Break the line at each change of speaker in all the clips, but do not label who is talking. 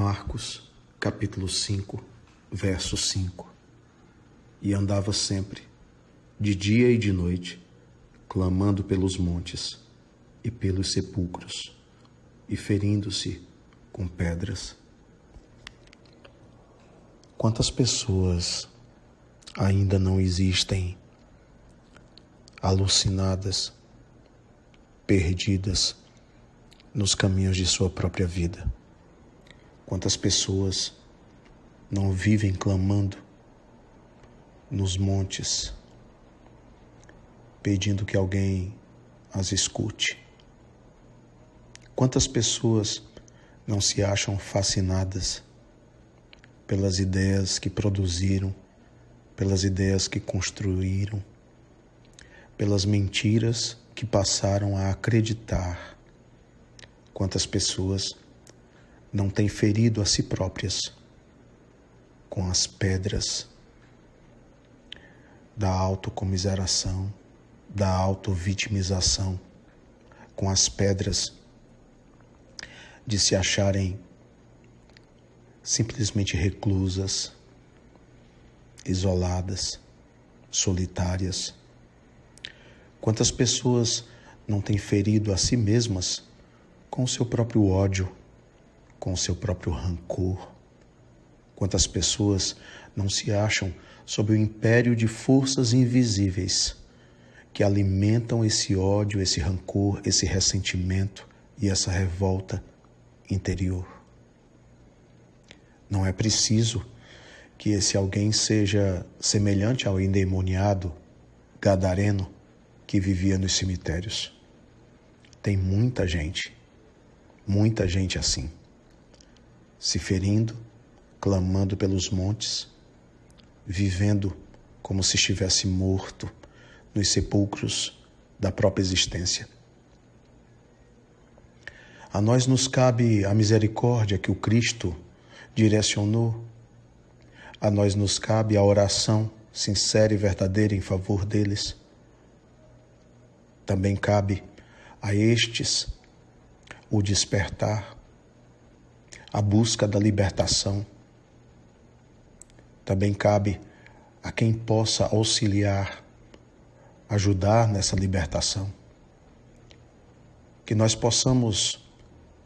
Marcos, capítulo 5, verso 5 E andava sempre, de dia e de noite, clamando pelos montes e pelos sepulcros, e ferindo-se com pedras. Quantas pessoas ainda não existem alucinadas, perdidas nos caminhos de sua própria vida? Quantas pessoas não vivem clamando nos montes, pedindo que alguém as escute? Quantas pessoas não se acham fascinadas pelas ideias que produziram, pelas ideias que construíram, pelas mentiras que passaram a acreditar? Quantas pessoas não têm ferido a si próprias com as pedras da autocomiseração, da autovitimização, com as pedras de se acharem simplesmente reclusas, isoladas, solitárias. Quantas pessoas não têm ferido a si mesmas com o seu próprio ódio, com o seu próprio rancor. Quantas pessoas não se acham sob o império de forças invisíveis que alimentam esse ódio, esse rancor, esse ressentimento e essa revolta interior. Não é preciso que esse alguém seja semelhante ao endemoniado gadareno que vivia nos cemitérios. Tem muita gente, muita gente assim se ferindo, clamando pelos montes, vivendo como se estivesse morto nos sepulcros da própria existência. A nós nos cabe a misericórdia que o Cristo direcionou, a nós nos cabe a oração sincera e verdadeira em favor deles. Também cabe a estes o despertar a busca da libertação. Também cabe a quem possa auxiliar, ajudar nessa libertação. Que nós possamos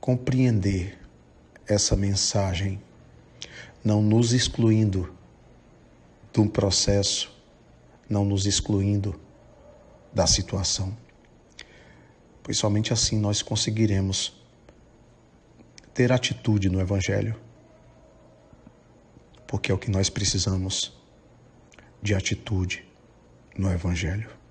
compreender essa mensagem, não nos excluindo de um processo, não nos excluindo da situação, pois somente assim nós conseguiremos ter atitude no Evangelho, porque é o que nós precisamos de atitude no Evangelho.